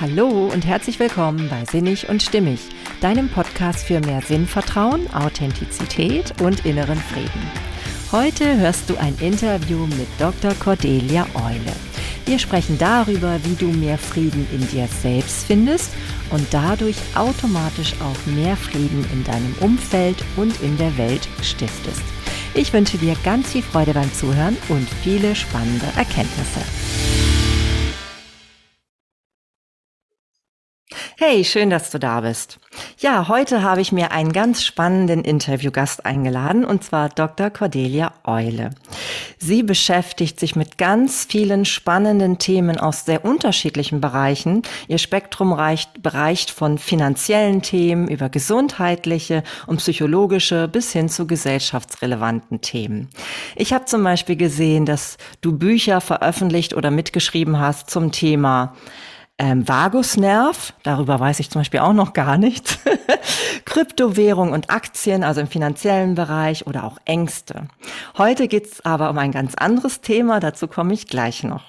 Hallo und herzlich willkommen bei Sinnig und Stimmig, deinem Podcast für mehr Sinnvertrauen, Authentizität und inneren Frieden. Heute hörst du ein Interview mit Dr. Cordelia Eule. Wir sprechen darüber, wie du mehr Frieden in dir selbst findest und dadurch automatisch auch mehr Frieden in deinem Umfeld und in der Welt stiftest. Ich wünsche dir ganz viel Freude beim Zuhören und viele spannende Erkenntnisse. Hey, schön, dass du da bist. Ja, heute habe ich mir einen ganz spannenden Interviewgast eingeladen, und zwar Dr. Cordelia Eule. Sie beschäftigt sich mit ganz vielen spannenden Themen aus sehr unterschiedlichen Bereichen. Ihr Spektrum reicht, bereicht von finanziellen Themen über gesundheitliche und psychologische bis hin zu gesellschaftsrelevanten Themen. Ich habe zum Beispiel gesehen, dass du Bücher veröffentlicht oder mitgeschrieben hast zum Thema ähm, Vagusnerv, darüber weiß ich zum Beispiel auch noch gar nichts, Kryptowährung und Aktien, also im finanziellen Bereich oder auch Ängste. Heute geht's aber um ein ganz anderes Thema, dazu komme ich gleich noch.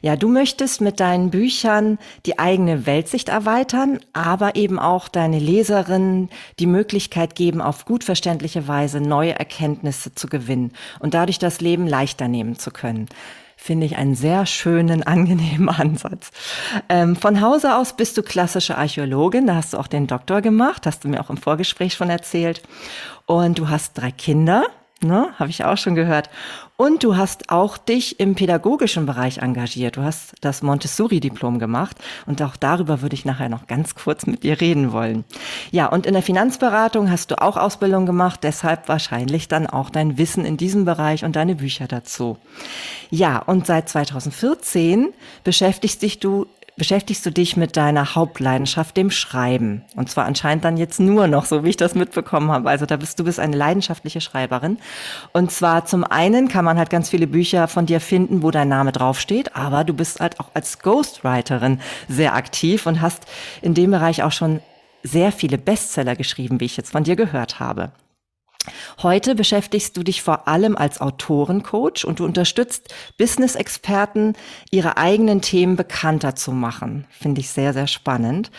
Ja, du möchtest mit deinen Büchern die eigene Weltsicht erweitern, aber eben auch deine Leserinnen die Möglichkeit geben, auf gut verständliche Weise neue Erkenntnisse zu gewinnen und dadurch das Leben leichter nehmen zu können finde ich einen sehr schönen, angenehmen Ansatz. Ähm, von Hause aus bist du klassische Archäologin, da hast du auch den Doktor gemacht, hast du mir auch im Vorgespräch schon erzählt. Und du hast drei Kinder, ne, habe ich auch schon gehört. Und du hast auch dich im pädagogischen Bereich engagiert. Du hast das Montessori-Diplom gemacht und auch darüber würde ich nachher noch ganz kurz mit dir reden wollen. Ja, und in der Finanzberatung hast du auch Ausbildung gemacht, deshalb wahrscheinlich dann auch dein Wissen in diesem Bereich und deine Bücher dazu. Ja, und seit 2014 beschäftigst dich du beschäftigst du dich mit deiner Hauptleidenschaft, dem Schreiben. Und zwar anscheinend dann jetzt nur noch, so wie ich das mitbekommen habe. Also da bist du bist eine leidenschaftliche Schreiberin. Und zwar zum einen kann man halt ganz viele Bücher von dir finden, wo dein Name draufsteht, aber du bist halt auch als Ghostwriterin sehr aktiv und hast in dem Bereich auch schon sehr viele Bestseller geschrieben, wie ich jetzt von dir gehört habe. Heute beschäftigst du dich vor allem als Autorencoach und du unterstützt Business-Experten, ihre eigenen Themen bekannter zu machen. Finde ich sehr, sehr spannend.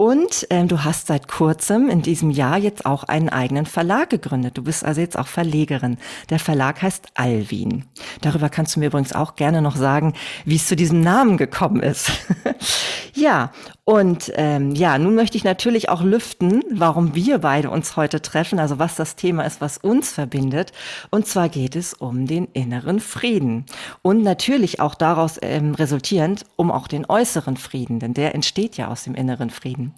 Und ähm, du hast seit kurzem in diesem Jahr jetzt auch einen eigenen Verlag gegründet. Du bist also jetzt auch Verlegerin. Der Verlag heißt Alwin. Darüber kannst du mir übrigens auch gerne noch sagen, wie es zu diesem Namen gekommen ist. ja, und ähm, ja, nun möchte ich natürlich auch lüften, warum wir beide uns heute treffen, also was das Thema ist, was uns verbindet. Und zwar geht es um den inneren Frieden. Und natürlich auch daraus ähm, resultierend um auch den äußeren Frieden, denn der entsteht ja aus dem inneren Frieden.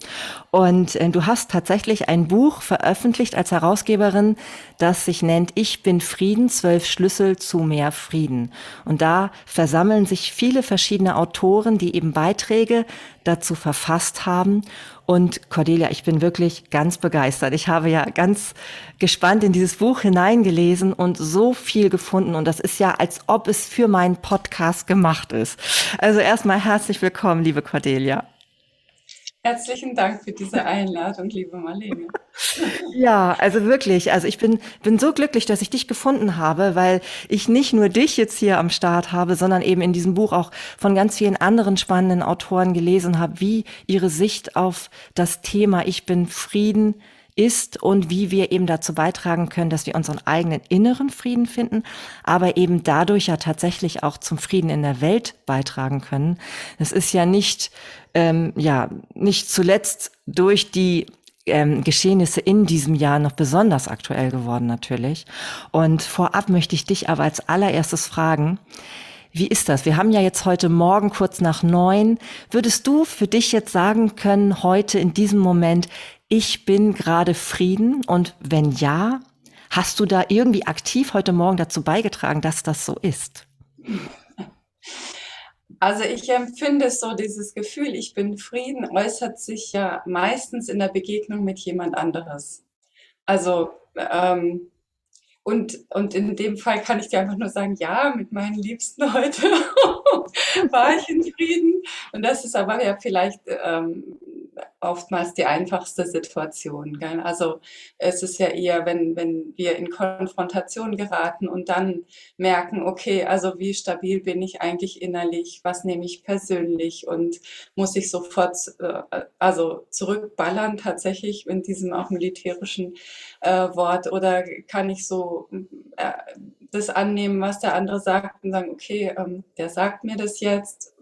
Und äh, du hast tatsächlich ein Buch veröffentlicht als Herausgeberin, das sich nennt Ich bin Frieden, zwölf Schlüssel zu mehr Frieden. Und da versammeln sich viele verschiedene Autoren, die eben Beiträge dazu verfasst haben. Und Cordelia, ich bin wirklich ganz begeistert. Ich habe ja ganz gespannt in dieses Buch hineingelesen und so viel gefunden. Und das ist ja, als ob es für meinen Podcast gemacht ist. Also erstmal herzlich willkommen, liebe Cordelia. Herzlichen Dank für diese Einladung, liebe Marlene. Ja, also wirklich. Also ich bin, bin so glücklich, dass ich dich gefunden habe, weil ich nicht nur dich jetzt hier am Start habe, sondern eben in diesem Buch auch von ganz vielen anderen spannenden Autoren gelesen habe, wie ihre Sicht auf das Thema Ich bin Frieden ist und wie wir eben dazu beitragen können, dass wir unseren eigenen inneren Frieden finden, aber eben dadurch ja tatsächlich auch zum Frieden in der Welt beitragen können. Es ist ja nicht, ähm, ja, nicht zuletzt durch die ähm, Geschehnisse in diesem Jahr noch besonders aktuell geworden natürlich. Und vorab möchte ich dich aber als allererstes fragen, wie ist das? Wir haben ja jetzt heute Morgen kurz nach neun. Würdest du für dich jetzt sagen können, heute in diesem Moment, ich bin gerade Frieden? Und wenn ja, hast du da irgendwie aktiv heute Morgen dazu beigetragen, dass das so ist? Also ich empfinde so dieses Gefühl, ich bin Frieden, äußert sich ja meistens in der Begegnung mit jemand anderes. Also ähm, und, und in dem Fall kann ich dir einfach nur sagen, ja, mit meinen Liebsten heute war ich in Frieden. Und das ist aber ja vielleicht ähm, oftmals die einfachste Situation. Gell? Also es ist ja eher, wenn, wenn wir in Konfrontation geraten und dann merken, okay, also wie stabil bin ich eigentlich innerlich, was nehme ich persönlich und muss ich sofort äh, also zurückballern tatsächlich in diesem auch militärischen äh, Wort oder kann ich so äh, das annehmen, was der andere sagt und sagen, okay, ähm, der sagt mir das jetzt,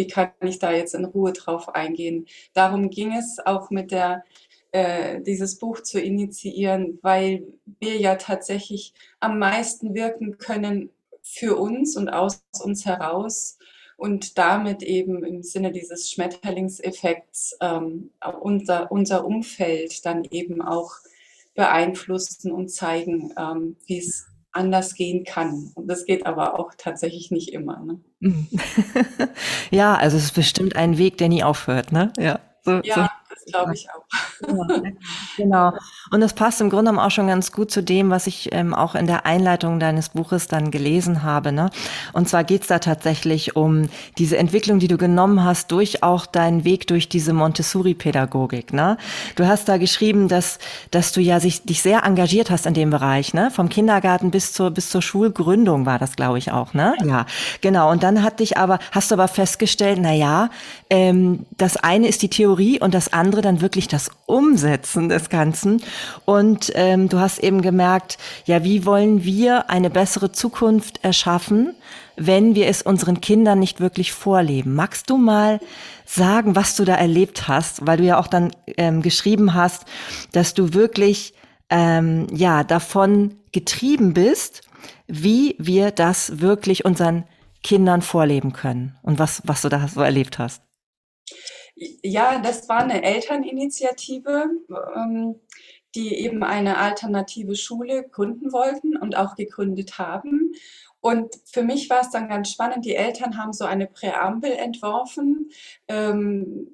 wie kann ich da jetzt in Ruhe drauf eingehen? Darum ging es auch mit der äh, dieses Buch zu initiieren, weil wir ja tatsächlich am meisten wirken können für uns und aus uns heraus und damit eben im Sinne dieses Schmetterlingseffekts ähm, unser, unser Umfeld dann eben auch beeinflussen und zeigen, ähm, wie es anders gehen kann. Und das geht aber auch tatsächlich nicht immer. Ne? Ja, also es ist bestimmt ein Weg, der nie aufhört, ne? Ja, so, ja so. Glaube ich auch. genau. Und das passt im Grunde genommen auch schon ganz gut zu dem, was ich ähm, auch in der Einleitung deines Buches dann gelesen habe. Ne? Und zwar geht's da tatsächlich um diese Entwicklung, die du genommen hast, durch auch deinen Weg durch diese Montessori-Pädagogik. Ne? Du hast da geschrieben, dass, dass du ja sich, dich sehr engagiert hast in dem Bereich, ne? Vom Kindergarten bis zur, bis zur Schulgründung war das, glaube ich, auch, ne? Ja, genau. Und dann hat dich aber, hast du aber festgestellt, na ja, ähm, das eine ist die Theorie und das andere dann wirklich das Umsetzen des Ganzen. Und ähm, du hast eben gemerkt, ja, wie wollen wir eine bessere Zukunft erschaffen, wenn wir es unseren Kindern nicht wirklich vorleben? Magst du mal sagen, was du da erlebt hast? Weil du ja auch dann ähm, geschrieben hast, dass du wirklich ähm, ja davon getrieben bist, wie wir das wirklich unseren Kindern vorleben können und was, was du da so erlebt hast. Ja, das war eine Elterninitiative, ähm, die eben eine alternative Schule gründen wollten und auch gegründet haben. Und für mich war es dann ganz spannend, die Eltern haben so eine Präambel entworfen, ähm,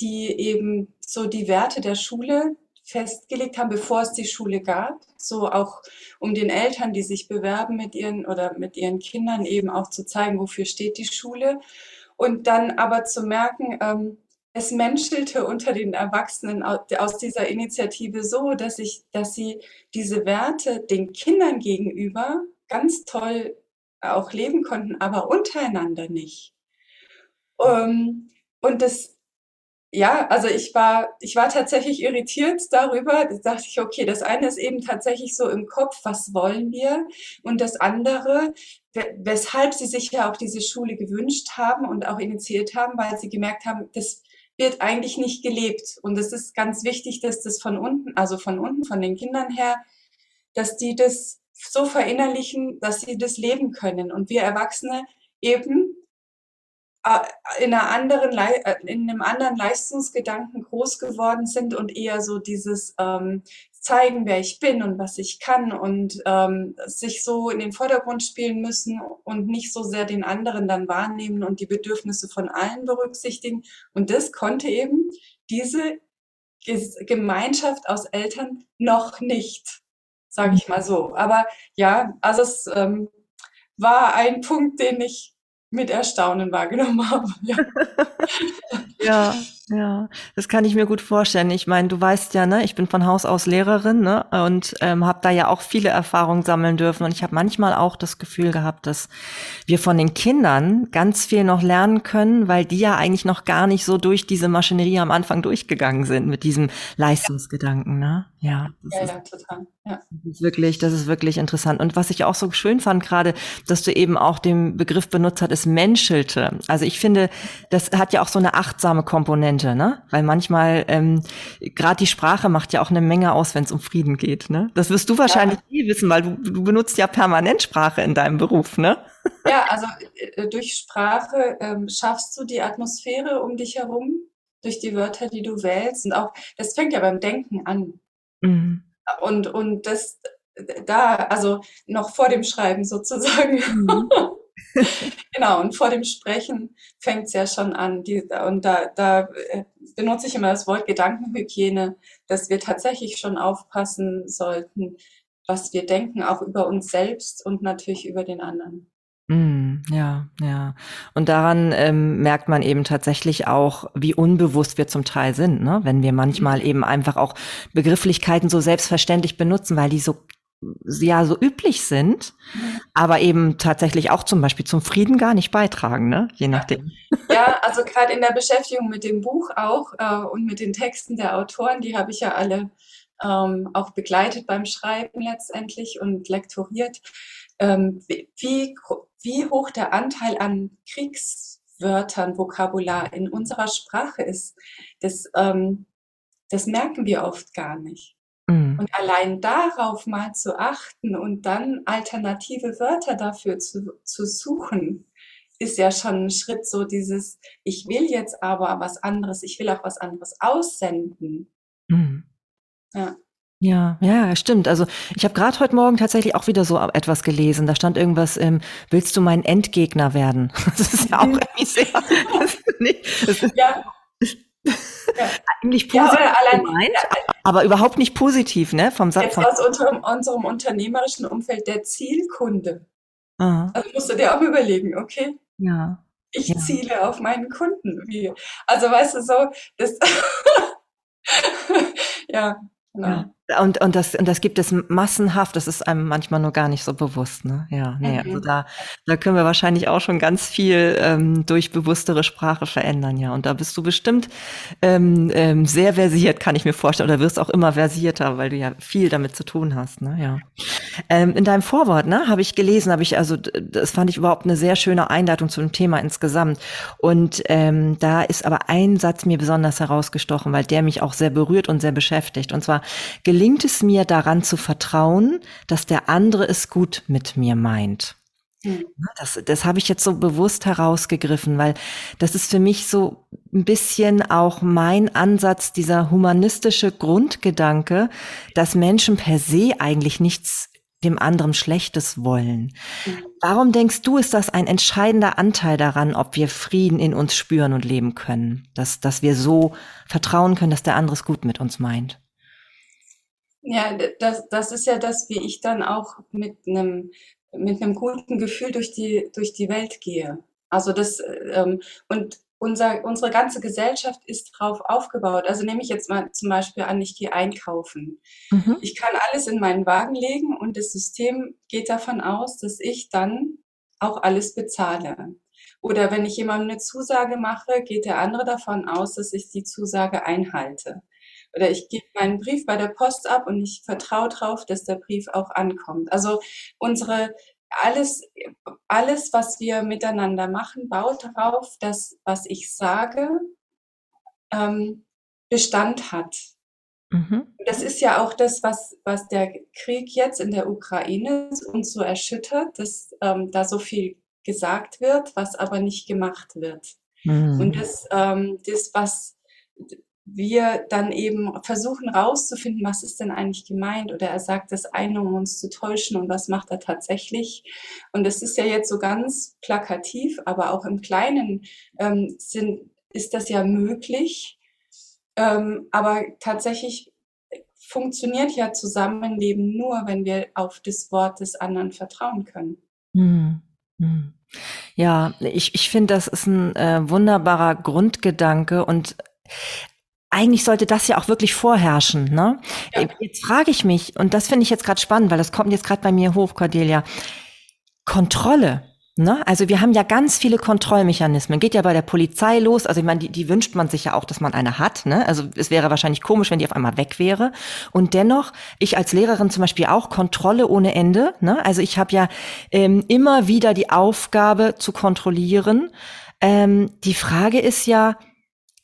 die eben so die Werte der Schule festgelegt haben, bevor es die Schule gab. So auch um den Eltern, die sich bewerben mit ihren oder mit ihren Kindern eben auch zu zeigen, wofür steht die Schule. Und dann aber zu merken, ähm, es menschelte unter den Erwachsenen aus dieser Initiative so, dass ich, dass sie diese Werte den Kindern gegenüber ganz toll auch leben konnten, aber untereinander nicht. Ähm, und das, ja, also ich war, ich war tatsächlich irritiert darüber. Da dachte ich, okay, das eine ist eben tatsächlich so im Kopf, was wollen wir? Und das andere, weshalb sie sich ja auch diese Schule gewünscht haben und auch initiiert haben, weil sie gemerkt haben, das wird eigentlich nicht gelebt. Und es ist ganz wichtig, dass das von unten, also von unten, von den Kindern her, dass die das so verinnerlichen, dass sie das leben können. Und wir Erwachsene eben äh, in, einer anderen, äh, in einem anderen Leistungsgedanken groß geworden sind und eher so dieses ähm, zeigen, wer ich bin und was ich kann und ähm, sich so in den Vordergrund spielen müssen und nicht so sehr den anderen dann wahrnehmen und die Bedürfnisse von allen berücksichtigen. Und das konnte eben diese Gemeinschaft aus Eltern noch nicht, sage ich mal so. Aber ja, also es ähm, war ein Punkt, den ich mit Erstaunen wahrgenommen habe. Ja. ja. Ja, das kann ich mir gut vorstellen. Ich meine, du weißt ja, ne, ich bin von Haus aus Lehrerin ne, und ähm, habe da ja auch viele Erfahrungen sammeln dürfen. Und ich habe manchmal auch das Gefühl gehabt, dass wir von den Kindern ganz viel noch lernen können, weil die ja eigentlich noch gar nicht so durch diese Maschinerie am Anfang durchgegangen sind mit diesem Leistungsgedanken. Ne? Ja, ja, ist, ja, total. Ja. Das ist wirklich, das ist wirklich interessant. Und was ich auch so schön fand gerade, dass du eben auch den Begriff benutzt hast, ist menschelte. Also ich finde, das hat ja auch so eine achtsame Komponente könnte, ne? Weil manchmal ähm, gerade die Sprache macht ja auch eine Menge aus, wenn es um Frieden geht, ne? Das wirst du wahrscheinlich ja. eh wissen, weil du, du benutzt ja permanent Sprache in deinem Beruf, ne? Ja, also äh, durch Sprache ähm, schaffst du die Atmosphäre um dich herum, durch die Wörter, die du wählst. Und auch, das fängt ja beim Denken an. Mhm. Und, und das da, also noch vor dem Schreiben sozusagen. Mhm. genau, und vor dem Sprechen fängt es ja schon an. Die, und da, da äh, benutze ich immer das Wort Gedankenhygiene, dass wir tatsächlich schon aufpassen sollten, was wir denken, auch über uns selbst und natürlich über den anderen. Mm, ja, ja. Und daran ähm, merkt man eben tatsächlich auch, wie unbewusst wir zum Teil sind, ne? wenn wir manchmal eben einfach auch Begrifflichkeiten so selbstverständlich benutzen, weil die so ja so üblich sind, aber eben tatsächlich auch zum Beispiel zum Frieden gar nicht beitragen, ne? je nachdem. Ja, also gerade in der Beschäftigung mit dem Buch auch äh, und mit den Texten der Autoren, die habe ich ja alle ähm, auch begleitet beim Schreiben letztendlich und lektoriert, ähm, wie, wie hoch der Anteil an Kriegswörtern, Vokabular in unserer Sprache ist, das, ähm, das merken wir oft gar nicht. Mhm. Und allein darauf mal zu achten und dann alternative Wörter dafür zu, zu suchen, ist ja schon ein Schritt so dieses, ich will jetzt aber was anderes, ich will auch was anderes aussenden. Mhm. Ja. Ja, ja, stimmt. Also ich habe gerade heute Morgen tatsächlich auch wieder so etwas gelesen. Da stand irgendwas, ähm, willst du mein Endgegner werden? Das ist ja auch mhm. irgendwie sehr, das ist nicht, das ist ja. Eigentlich positiv ja, allein, gemeint, ja, aber überhaupt nicht positiv, ne? Vom Satz. Jetzt aus unserem, unserem unternehmerischen Umfeld der Zielkunde. Aha. Also musst du dir auch überlegen, okay? Ja. Ich ja. ziele auf meinen Kunden. Wie? Also weißt du so, das ja, genau. Und, und, das, und das gibt es massenhaft, das ist einem manchmal nur gar nicht so bewusst. Ne? Ja, nee, also mhm. also da, da können wir wahrscheinlich auch schon ganz viel ähm, durch bewusstere Sprache verändern, ja. Und da bist du bestimmt ähm, ähm, sehr versiert, kann ich mir vorstellen, oder wirst auch immer versierter, weil du ja viel damit zu tun hast. Ne? Ja. Ähm, in deinem Vorwort ne, habe ich gelesen, habe ich, also das fand ich überhaupt eine sehr schöne Einleitung zu dem Thema insgesamt. Und ähm, da ist aber ein Satz mir besonders herausgestochen, weil der mich auch sehr berührt und sehr beschäftigt. Und zwar gelingt es mir daran zu vertrauen, dass der andere es gut mit mir meint. Mhm. Das, das habe ich jetzt so bewusst herausgegriffen, weil das ist für mich so ein bisschen auch mein Ansatz, dieser humanistische Grundgedanke, dass Menschen per se eigentlich nichts dem anderen Schlechtes wollen. Mhm. Warum denkst du, ist das ein entscheidender Anteil daran, ob wir Frieden in uns spüren und leben können? Dass, dass wir so vertrauen können, dass der andere es gut mit uns meint? Ja, das, das ist ja das, wie ich dann auch mit einem mit einem guten Gefühl durch die durch die Welt gehe. Also das ähm, und unser, unsere ganze Gesellschaft ist darauf aufgebaut. Also nehme ich jetzt mal zum Beispiel an, ich gehe einkaufen. Mhm. Ich kann alles in meinen Wagen legen und das System geht davon aus, dass ich dann auch alles bezahle. Oder wenn ich jemandem eine Zusage mache, geht der andere davon aus, dass ich die Zusage einhalte oder ich gebe meinen Brief bei der Post ab und ich vertraue darauf, dass der Brief auch ankommt. Also unsere alles, alles, was wir miteinander machen, baut darauf, dass was ich sage, ähm, Bestand hat. Mhm. Das ist ja auch das, was, was der Krieg jetzt in der Ukraine uns so erschüttert, dass ähm, da so viel gesagt wird, was aber nicht gemacht wird. Mhm. Und das, ähm, das, was wir dann eben versuchen rauszufinden, was ist denn eigentlich gemeint oder er sagt das eine, um uns zu täuschen und was macht er tatsächlich. Und es ist ja jetzt so ganz plakativ, aber auch im Kleinen ähm, sind, ist das ja möglich. Ähm, aber tatsächlich funktioniert ja Zusammenleben nur, wenn wir auf das Wort des anderen vertrauen können. Hm. Hm. Ja, ich, ich finde, das ist ein äh, wunderbarer Grundgedanke und eigentlich sollte das ja auch wirklich vorherrschen. Ne? Ja. Jetzt frage ich mich, und das finde ich jetzt gerade spannend, weil das kommt jetzt gerade bei mir hoch, Cordelia. Kontrolle. Ne? Also wir haben ja ganz viele Kontrollmechanismen. Geht ja bei der Polizei los. Also ich meine, die, die wünscht man sich ja auch, dass man eine hat. Ne? Also es wäre wahrscheinlich komisch, wenn die auf einmal weg wäre. Und dennoch, ich als Lehrerin zum Beispiel auch Kontrolle ohne Ende. Ne? Also ich habe ja ähm, immer wieder die Aufgabe zu kontrollieren. Ähm, die Frage ist ja,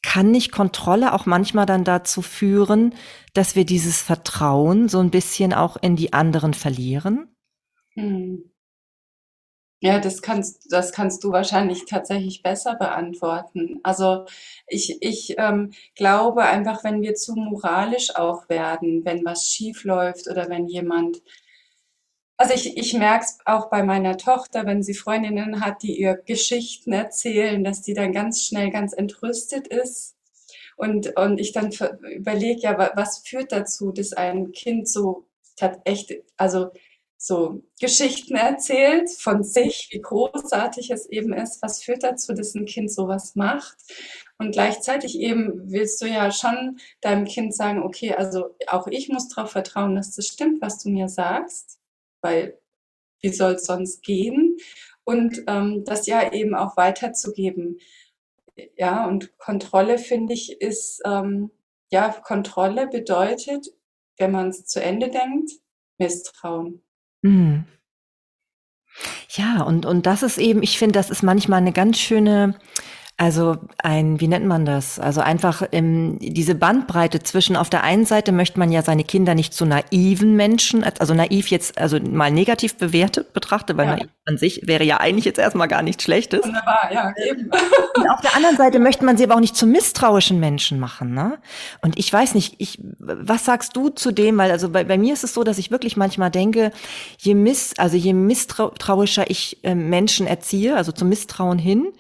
kann nicht Kontrolle auch manchmal dann dazu führen, dass wir dieses Vertrauen so ein bisschen auch in die anderen verlieren? Hm. Ja, das kannst, das kannst du wahrscheinlich tatsächlich besser beantworten. Also ich, ich ähm, glaube einfach, wenn wir zu moralisch auch werden, wenn was schief läuft oder wenn jemand also ich, ich merke es auch bei meiner Tochter, wenn sie Freundinnen hat, die ihr Geschichten erzählen, dass die dann ganz schnell ganz entrüstet ist. Und, und ich dann überlege, ja, was führt dazu, dass ein Kind so echt, also so Geschichten erzählt von sich, wie großartig es eben ist, was führt dazu, dass ein Kind sowas macht. Und gleichzeitig eben willst du ja schon deinem Kind sagen, okay, also auch ich muss darauf vertrauen, dass das stimmt, was du mir sagst, weil wie soll es sonst gehen? Und ähm, das ja eben auch weiterzugeben. Ja, und Kontrolle, finde ich, ist, ähm, ja, Kontrolle bedeutet, wenn man es zu Ende denkt, Misstrauen. Mhm. Ja, und, und das ist eben, ich finde, das ist manchmal eine ganz schöne also ein, wie nennt man das? Also einfach ähm, diese Bandbreite zwischen auf der einen Seite möchte man ja seine Kinder nicht zu naiven Menschen, also naiv jetzt, also mal negativ bewertet betrachte, weil ja. naiv an sich wäre ja eigentlich jetzt erstmal gar nichts Schlechtes. Wunderbar, ja, eben. Und auf der anderen Seite möchte man sie aber auch nicht zu misstrauischen Menschen machen, ne? Und ich weiß nicht, ich, was sagst du zu dem? Weil also bei, bei mir ist es so, dass ich wirklich manchmal denke, je miss, also je misstrauischer ich äh, Menschen erziehe, also zum Misstrauen hin,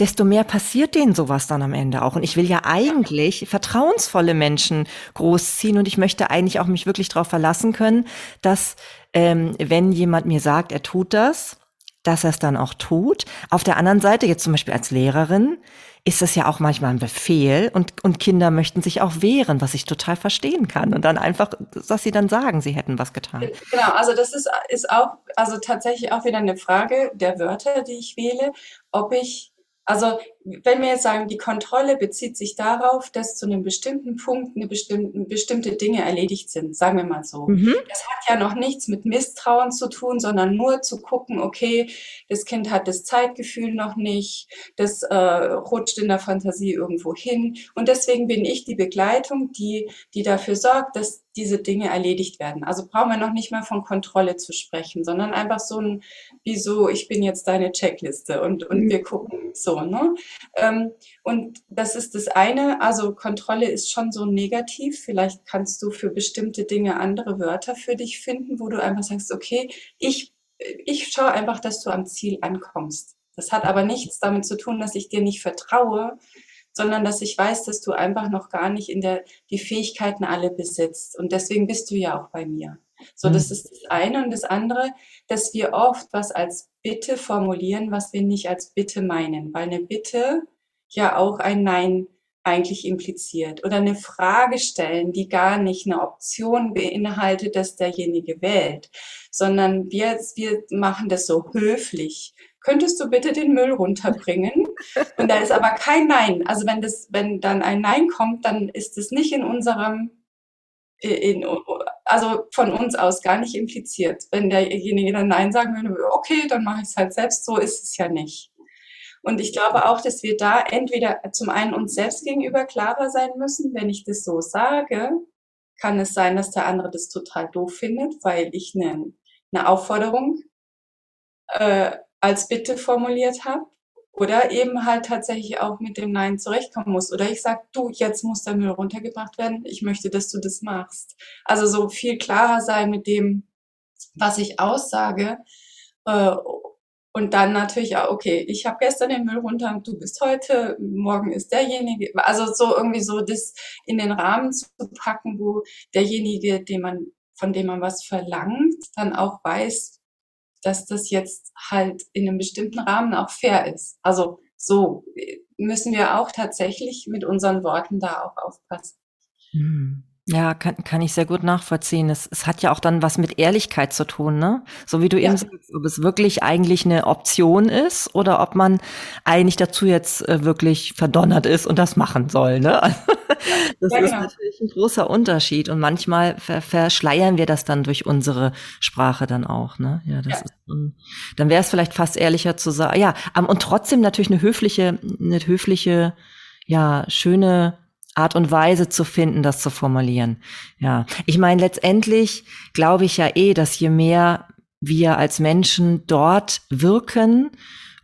desto mehr passiert denen sowas dann am Ende auch. Und ich will ja eigentlich vertrauensvolle Menschen großziehen und ich möchte eigentlich auch mich wirklich darauf verlassen können, dass ähm, wenn jemand mir sagt, er tut das, dass er es dann auch tut. Auf der anderen Seite, jetzt zum Beispiel als Lehrerin, ist es ja auch manchmal ein Befehl und, und Kinder möchten sich auch wehren, was ich total verstehen kann. Und dann einfach, dass sie dann sagen, sie hätten was getan. Genau, also das ist, ist auch, also tatsächlich auch wieder eine Frage der Wörter, die ich wähle, ob ich also wenn wir jetzt sagen, die Kontrolle bezieht sich darauf, dass zu einem bestimmten Punkt eine bestimmte, bestimmte Dinge erledigt sind, sagen wir mal so. Mhm. Das hat ja noch nichts mit Misstrauen zu tun, sondern nur zu gucken, okay, das Kind hat das Zeitgefühl noch nicht, das äh, rutscht in der Fantasie irgendwo hin. Und deswegen bin ich die Begleitung, die, die dafür sorgt, dass diese Dinge erledigt werden. Also brauchen wir noch nicht mal von Kontrolle zu sprechen, sondern einfach so ein, wieso, ich bin jetzt deine Checkliste und, und mhm. wir gucken so, ne? Ähm, und das ist das eine, also Kontrolle ist schon so negativ. Vielleicht kannst du für bestimmte Dinge andere Wörter für dich finden, wo du einfach sagst, okay, ich, ich schaue einfach, dass du am Ziel ankommst. Das hat aber nichts damit zu tun, dass ich dir nicht vertraue, sondern dass ich weiß, dass du einfach noch gar nicht in der, die Fähigkeiten alle besitzt. Und deswegen bist du ja auch bei mir. So, das mhm. ist das eine. Und das andere, dass wir oft was als Bitte formulieren, was wir nicht als Bitte meinen. Weil eine Bitte ja auch ein Nein eigentlich impliziert. Oder eine Frage stellen, die gar nicht eine Option beinhaltet, dass derjenige wählt, sondern wir, wir machen das so höflich könntest du bitte den Müll runterbringen? Und da ist aber kein Nein. Also wenn das, wenn dann ein Nein kommt, dann ist es nicht in unserem, in, also von uns aus gar nicht impliziert. Wenn derjenige dann Nein sagen würde, okay, dann mache ich es halt selbst, so ist es ja nicht. Und ich glaube auch, dass wir da entweder zum einen uns selbst gegenüber klarer sein müssen, wenn ich das so sage, kann es sein, dass der andere das total doof findet, weil ich eine, eine Aufforderung äh, als Bitte formuliert habe oder eben halt tatsächlich auch mit dem Nein zurechtkommen muss. Oder ich sage, du, jetzt muss der Müll runtergebracht werden, ich möchte, dass du das machst. Also so viel klarer sein mit dem, was ich aussage. Äh, und dann natürlich auch, okay, ich habe gestern den Müll runter, du bist heute, morgen ist derjenige. Also so irgendwie so das in den Rahmen zu packen, wo derjenige, den man, von dem man was verlangt, dann auch weiß, dass das jetzt halt in einem bestimmten Rahmen auch fair ist. Also so müssen wir auch tatsächlich mit unseren Worten da auch aufpassen. Hm. Ja, kann, kann ich sehr gut nachvollziehen. Es, es hat ja auch dann was mit Ehrlichkeit zu tun, ne? So wie du ja. eben sagst, ob es wirklich eigentlich eine Option ist oder ob man eigentlich dazu jetzt äh, wirklich verdonnert ist und das machen soll, ne? das ja, ist genau. natürlich ein großer Unterschied und manchmal ver verschleiern wir das dann durch unsere Sprache dann auch, ne? Ja, das ja. ist, dann wäre es vielleicht fast ehrlicher zu sagen, ja, und trotzdem natürlich eine höfliche, eine höfliche, ja, schöne Art und Weise zu finden, das zu formulieren. Ja, ich meine, letztendlich glaube ich ja eh, dass je mehr wir als Menschen dort wirken,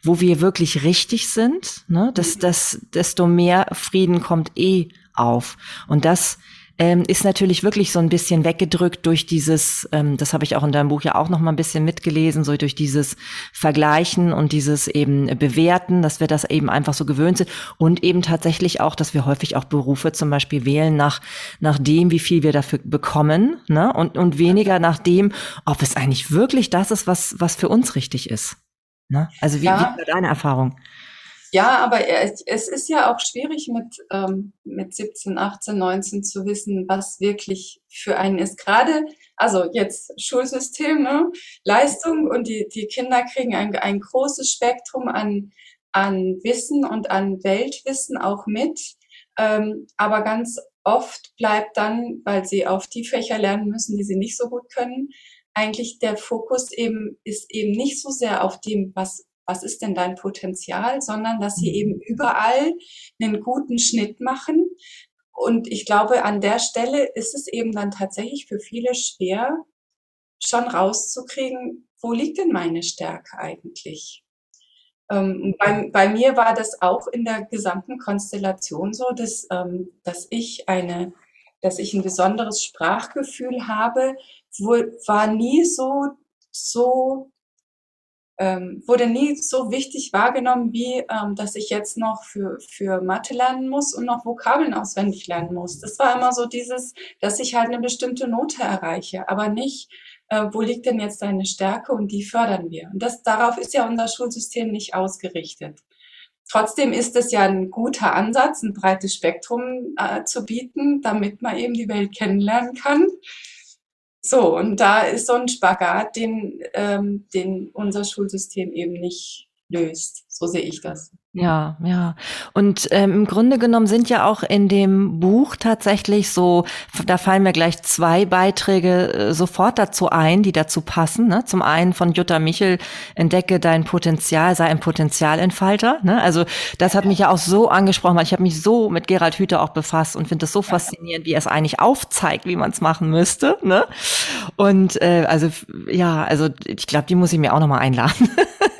wo wir wirklich richtig sind, ne, dass, dass, desto mehr Frieden kommt eh auf. Und das ähm, ist natürlich wirklich so ein bisschen weggedrückt durch dieses, ähm, das habe ich auch in deinem Buch ja auch noch mal ein bisschen mitgelesen, so durch dieses Vergleichen und dieses eben Bewerten, dass wir das eben einfach so gewöhnt sind und eben tatsächlich auch, dass wir häufig auch Berufe zum Beispiel wählen nach, nach dem, wie viel wir dafür bekommen, ne? Und, und weniger nach dem, ob es eigentlich wirklich das ist, was, was für uns richtig ist. Ne? Also wie, ja. wie war deine Erfahrung? Ja, aber es ist ja auch schwierig mit, ähm, mit 17, 18, 19 zu wissen, was wirklich für einen ist. Gerade, also jetzt Schulsystem, ne? Leistung und die, die Kinder kriegen ein, ein großes Spektrum an, an Wissen und an Weltwissen auch mit. Ähm, aber ganz oft bleibt dann, weil sie auf die Fächer lernen müssen, die sie nicht so gut können, eigentlich der Fokus eben ist eben nicht so sehr auf dem, was was ist denn dein Potenzial, sondern dass sie eben überall einen guten Schnitt machen. Und ich glaube, an der Stelle ist es eben dann tatsächlich für viele schwer, schon rauszukriegen, wo liegt denn meine Stärke eigentlich? Ähm, bei, bei, mir war das auch in der gesamten Konstellation so, dass, ähm, dass ich eine, dass ich ein besonderes Sprachgefühl habe, wo, war nie so, so ähm, wurde nie so wichtig wahrgenommen, wie ähm, dass ich jetzt noch für, für Mathe lernen muss und noch Vokabeln auswendig lernen muss. Das war immer so dieses, dass ich halt eine bestimmte Note erreiche, aber nicht, äh, wo liegt denn jetzt deine Stärke und die fördern wir. Und das, darauf ist ja unser Schulsystem nicht ausgerichtet. Trotzdem ist es ja ein guter Ansatz, ein breites Spektrum äh, zu bieten, damit man eben die Welt kennenlernen kann. So, und da ist so ein Spagat, den, ähm, den unser Schulsystem eben nicht löst. So sehe ich das. Ja, ja. Und ähm, im Grunde genommen sind ja auch in dem Buch tatsächlich so, da fallen mir gleich zwei Beiträge äh, sofort dazu ein, die dazu passen. Ne? Zum einen von Jutta Michel, entdecke dein Potenzial, sei ein Potenzialentfalter. Ne? Also das hat mich ja auch so angesprochen, weil ich habe mich so mit Gerald Hüther auch befasst und finde es so faszinierend, wie er es eigentlich aufzeigt, wie man es machen müsste. Ne? Und äh, also ja, also ich glaube, die muss ich mir auch nochmal einladen.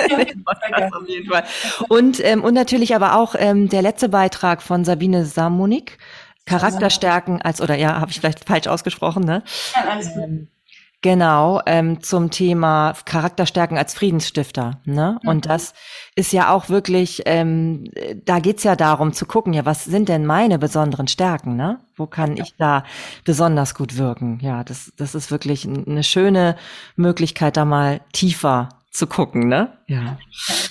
Ja, auf jeden Fall. Und, ähm, und natürlich aber auch ähm, der letzte Beitrag von Sabine Samonik, Charakterstärken als, oder ja, habe ich vielleicht falsch ausgesprochen, ne? Ja, alles gut. Ähm, Genau, ähm, zum Thema Charakterstärken als Friedensstifter. Ne? Mhm. Und das ist ja auch wirklich, ähm, da geht's ja darum zu gucken, ja, was sind denn meine besonderen Stärken? Ne? Wo kann ja. ich da besonders gut wirken? Ja, das, das ist wirklich eine schöne Möglichkeit, da mal tiefer zu gucken, ne? Ja.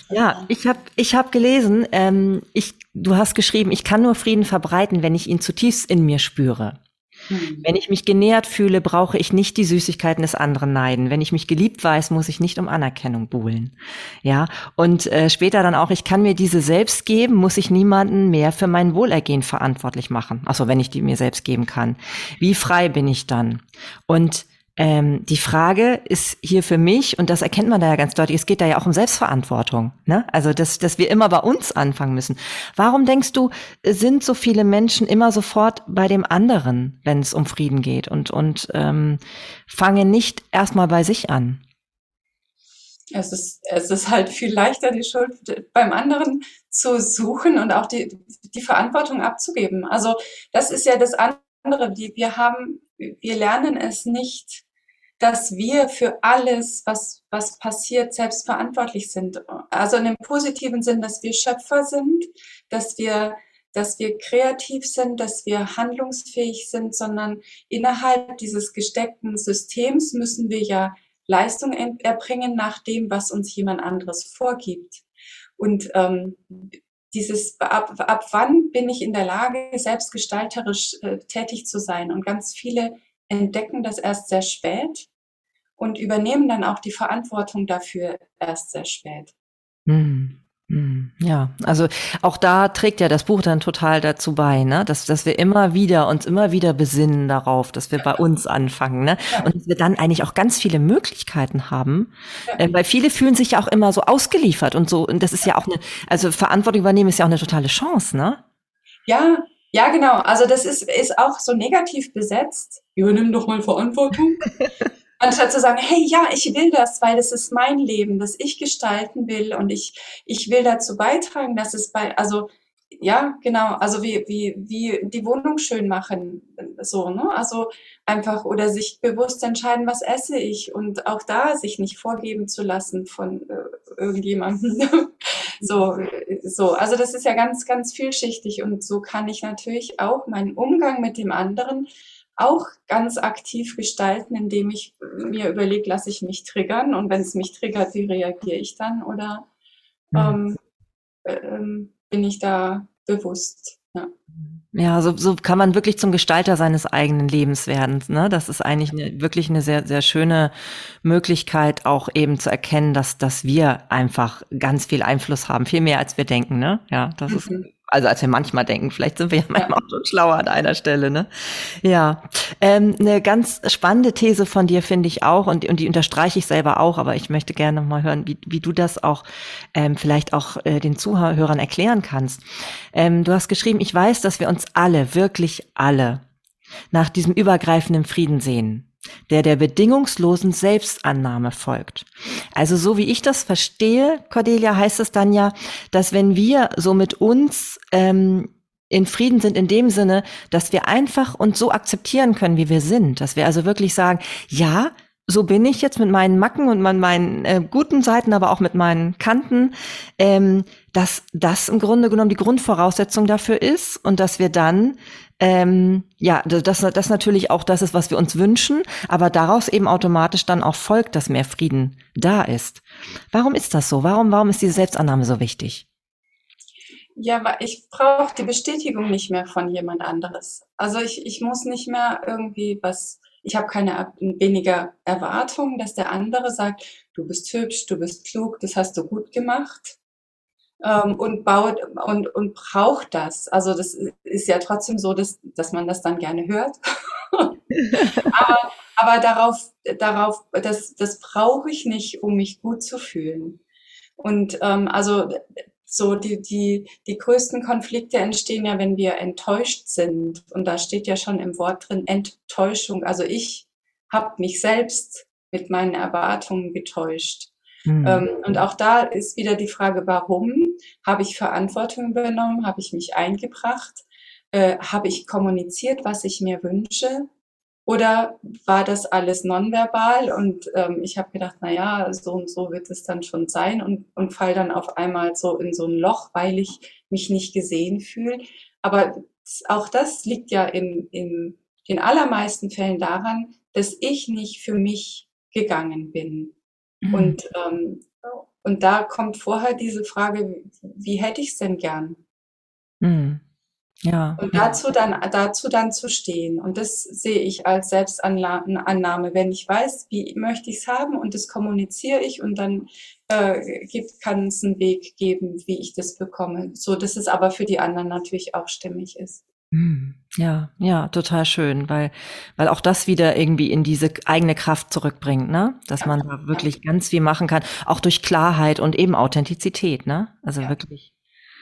Ja, ich habe ich hab gelesen, ähm, ich, du hast geschrieben, ich kann nur Frieden verbreiten, wenn ich ihn zutiefst in mir spüre. Mhm. Wenn ich mich genährt fühle, brauche ich nicht die Süßigkeiten des anderen neiden. Wenn ich mich geliebt weiß, muss ich nicht um Anerkennung buhlen. Ja, und äh, später dann auch, ich kann mir diese selbst geben, muss ich niemanden mehr für mein Wohlergehen verantwortlich machen. Also wenn ich die mir selbst geben kann. Wie frei bin ich dann? Und ähm, die Frage ist hier für mich, und das erkennt man da ja ganz deutlich, es geht da ja auch um Selbstverantwortung. Ne? Also, dass, dass wir immer bei uns anfangen müssen. Warum denkst du, sind so viele Menschen immer sofort bei dem anderen, wenn es um Frieden geht und, und ähm, fangen nicht erstmal bei sich an? Es ist, es ist halt viel leichter, die Schuld beim anderen zu suchen und auch die, die Verantwortung abzugeben. Also das ist ja das andere. Die, wir haben, wir lernen es nicht dass wir für alles, was, was passiert, selbst verantwortlich sind. Also in dem positiven Sinn, dass wir Schöpfer sind, dass wir, dass wir kreativ sind, dass wir handlungsfähig sind, sondern innerhalb dieses gesteckten Systems müssen wir ja Leistung erbringen nach dem, was uns jemand anderes vorgibt. Und ähm, dieses ab, ab wann bin ich in der Lage, selbstgestalterisch äh, tätig zu sein? Und ganz viele entdecken das erst sehr spät und übernehmen dann auch die Verantwortung dafür erst sehr spät. Hm. hm. Ja, also auch da trägt ja das Buch dann total dazu bei, ne? dass, dass wir immer wieder uns immer wieder besinnen darauf, dass wir bei uns anfangen, ne? Ja. Und dass wir dann eigentlich auch ganz viele Möglichkeiten haben, ja. äh, weil viele fühlen sich ja auch immer so ausgeliefert und so. Und das ist ja auch eine, also Verantwortung übernehmen ist ja auch eine totale Chance, ne? Ja, ja, genau. Also das ist, ist auch so negativ besetzt. Übernimm doch mal Verantwortung. Anstatt zu sagen, hey, ja, ich will das, weil das ist mein Leben, das ich gestalten will und ich, ich will dazu beitragen, dass es bei, also ja, genau. Also wie, wie, wie die Wohnung schön machen, so, ne? Also einfach oder sich bewusst entscheiden, was esse ich und auch da sich nicht vorgeben zu lassen von äh, irgendjemandem. so, so. Also das ist ja ganz, ganz vielschichtig und so kann ich natürlich auch meinen Umgang mit dem anderen auch ganz aktiv gestalten, indem ich mir überlege, lasse ich mich triggern und wenn es mich triggert, wie reagiere ich dann oder mhm. ähm, ähm, bin ich da bewusst. Ja. Ja, so, so kann man wirklich zum Gestalter seines eigenen Lebens werden. Ne? Das ist eigentlich eine, wirklich eine sehr, sehr schöne Möglichkeit, auch eben zu erkennen, dass, dass wir einfach ganz viel Einfluss haben, viel mehr als wir denken. Ne? Ja, das mhm. ist also als wir manchmal denken, vielleicht sind wir ja manchmal auch schon schlauer an einer Stelle, ne? Ja. Ähm, eine ganz spannende These von dir finde ich auch, und, und die unterstreiche ich selber auch, aber ich möchte gerne mal hören, wie, wie du das auch ähm, vielleicht auch äh, den Zuhörern erklären kannst. Ähm, du hast geschrieben, ich weiß, dass wir uns alle, wirklich alle, nach diesem übergreifenden Frieden sehen der der bedingungslosen Selbstannahme folgt. Also so wie ich das verstehe, Cordelia, heißt es dann ja, dass wenn wir so mit uns ähm, in Frieden sind in dem Sinne, dass wir einfach uns so akzeptieren können, wie wir sind, dass wir also wirklich sagen, ja, so bin ich jetzt mit meinen Macken und meinen äh, guten Seiten, aber auch mit meinen Kanten, ähm, dass das im Grunde genommen die Grundvoraussetzung dafür ist und dass wir dann ähm, ja, das, das natürlich auch das ist, was wir uns wünschen, aber daraus eben automatisch dann auch folgt, dass mehr Frieden da ist. Warum ist das so? Warum, warum ist diese Selbstannahme so wichtig? Ja, weil ich brauche die Bestätigung nicht mehr von jemand anderes. Also ich, ich muss nicht mehr irgendwie was, ich habe keine weniger Erwartung, dass der andere sagt, du bist hübsch, du bist klug, das hast du gut gemacht ähm, und baut und, und braucht das. Also das ist ja trotzdem so, dass, dass man das dann gerne hört. aber, aber darauf, darauf, das, das brauche ich nicht, um mich gut zu fühlen. Und ähm, also so die, die, die größten Konflikte entstehen ja, wenn wir enttäuscht sind. Und da steht ja schon im Wort drin Enttäuschung. Also ich habe mich selbst mit meinen Erwartungen getäuscht. Mhm. Ähm, und auch da ist wieder die Frage, warum? Habe ich Verantwortung übernommen? Habe ich mich eingebracht? Äh, habe ich kommuniziert, was ich mir wünsche? Oder war das alles nonverbal und ähm, ich habe gedacht, na ja, so und so wird es dann schon sein und, und fall dann auf einmal so in so ein Loch, weil ich mich nicht gesehen fühle. Aber auch das liegt ja in, in den allermeisten Fällen daran, dass ich nicht für mich gegangen bin. Mhm. Und, ähm, und da kommt vorher diese Frage, wie hätte ich es denn gern? Mhm. Ja. Und dazu dann, dazu dann zu stehen. Und das sehe ich als Selbstannahme. Wenn ich weiß, wie möchte ich es haben und das kommuniziere ich und dann äh, gibt, kann es einen Weg geben, wie ich das bekomme. So, dass es aber für die anderen natürlich auch stimmig ist. Hm. Ja, ja, total schön, weil, weil auch das wieder irgendwie in diese eigene Kraft zurückbringt, ne? Dass man da wirklich ganz viel machen kann, auch durch Klarheit und eben Authentizität, ne? Also ja. wirklich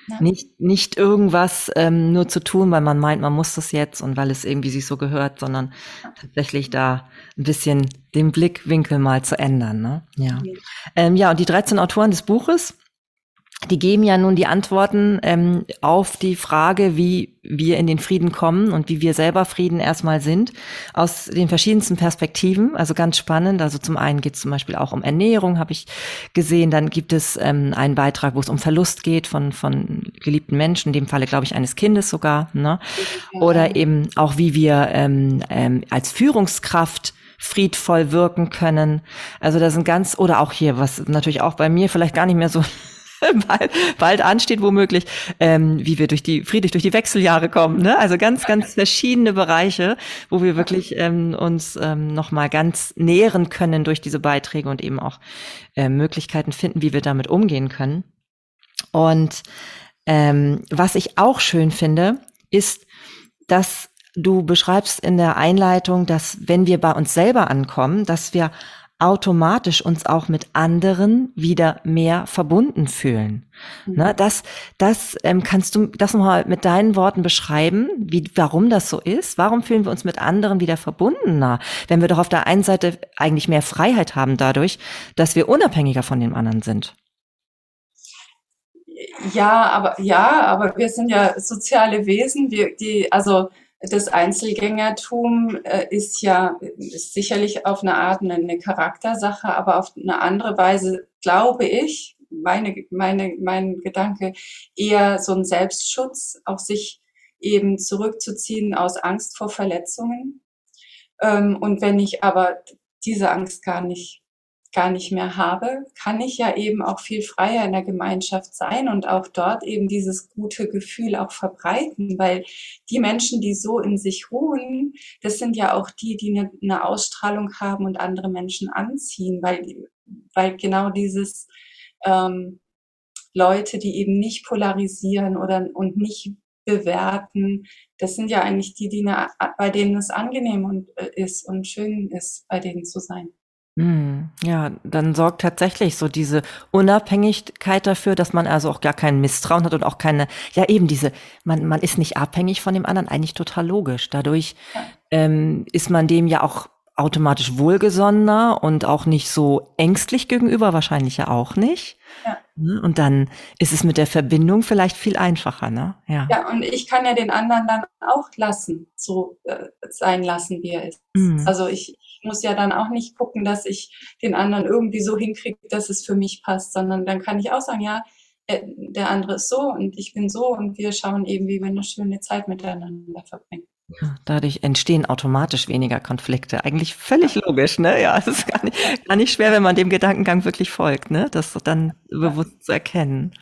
ja. nicht, nicht irgendwas ähm, nur zu tun, weil man meint, man muss das jetzt und weil es irgendwie sich so gehört, sondern tatsächlich da ein bisschen den Blickwinkel mal zu ändern, ne? Ja. Ja, ähm, ja und die 13 Autoren des Buches, die geben ja nun die Antworten ähm, auf die Frage, wie wir in den Frieden kommen und wie wir selber Frieden erstmal sind, aus den verschiedensten Perspektiven. Also ganz spannend. Also zum einen geht es zum Beispiel auch um Ernährung, habe ich gesehen. Dann gibt es ähm, einen Beitrag, wo es um Verlust geht von, von geliebten Menschen, in dem Falle, glaube ich, eines Kindes sogar. Ne? Oder eben auch, wie wir ähm, ähm, als Führungskraft friedvoll wirken können. Also da sind ganz, oder auch hier, was natürlich auch bei mir vielleicht gar nicht mehr so bald, bald ansteht womöglich, ähm, wie wir durch die friedlich durch die Wechseljahre kommen. Ne? Also ganz, ganz verschiedene Bereiche, wo wir wirklich ähm, uns ähm, noch mal ganz nähren können durch diese Beiträge und eben auch äh, Möglichkeiten finden, wie wir damit umgehen können. Und ähm, was ich auch schön finde, ist, dass du beschreibst in der Einleitung, dass wenn wir bei uns selber ankommen, dass wir automatisch uns auch mit anderen wieder mehr verbunden fühlen. Mhm. Ne, das, das ähm, kannst du das mal mit deinen Worten beschreiben, wie, warum das so ist. Warum fühlen wir uns mit anderen wieder verbundener, wenn wir doch auf der einen Seite eigentlich mehr Freiheit haben dadurch, dass wir unabhängiger von dem anderen sind? Ja, aber ja, aber wir sind ja soziale Wesen, wir, die, also das Einzelgängertum äh, ist ja ist sicherlich auf eine Art eine, eine Charaktersache, aber auf eine andere Weise glaube ich, meine, meine, mein Gedanke eher so ein Selbstschutz, auch sich eben zurückzuziehen aus Angst vor Verletzungen. Ähm, und wenn ich aber diese Angst gar nicht gar nicht mehr habe, kann ich ja eben auch viel freier in der Gemeinschaft sein und auch dort eben dieses gute Gefühl auch verbreiten, weil die Menschen, die so in sich ruhen, das sind ja auch die, die eine, eine Ausstrahlung haben und andere Menschen anziehen, weil, weil genau dieses ähm, Leute, die eben nicht polarisieren oder und nicht bewerten, das sind ja eigentlich die, die eine, bei denen es angenehm und, äh, ist und schön ist, bei denen zu sein. Mhm. Ja, dann sorgt tatsächlich so diese Unabhängigkeit dafür, dass man also auch gar kein Misstrauen hat und auch keine, ja eben diese, man, man ist nicht abhängig von dem anderen, eigentlich total logisch. Dadurch ähm, ist man dem ja auch automatisch wohlgesonnener und auch nicht so ängstlich gegenüber, wahrscheinlich ja auch nicht. Ja. Ne? Und dann ist es mit der Verbindung vielleicht viel einfacher, ne? Ja. Ja, und ich kann ja den anderen dann auch lassen, so äh, sein lassen, wie er ist. Mhm. Also ich, muss ja dann auch nicht gucken, dass ich den anderen irgendwie so hinkriege, dass es für mich passt, sondern dann kann ich auch sagen, ja, äh, der andere ist so und ich bin so und wir schauen eben, wie wir eine schöne Zeit miteinander verbringen. Ja, dadurch entstehen automatisch weniger Konflikte. Eigentlich völlig logisch, ne? Ja, es ist gar nicht, gar nicht schwer, wenn man dem Gedankengang wirklich folgt, ne? Das dann bewusst zu erkennen.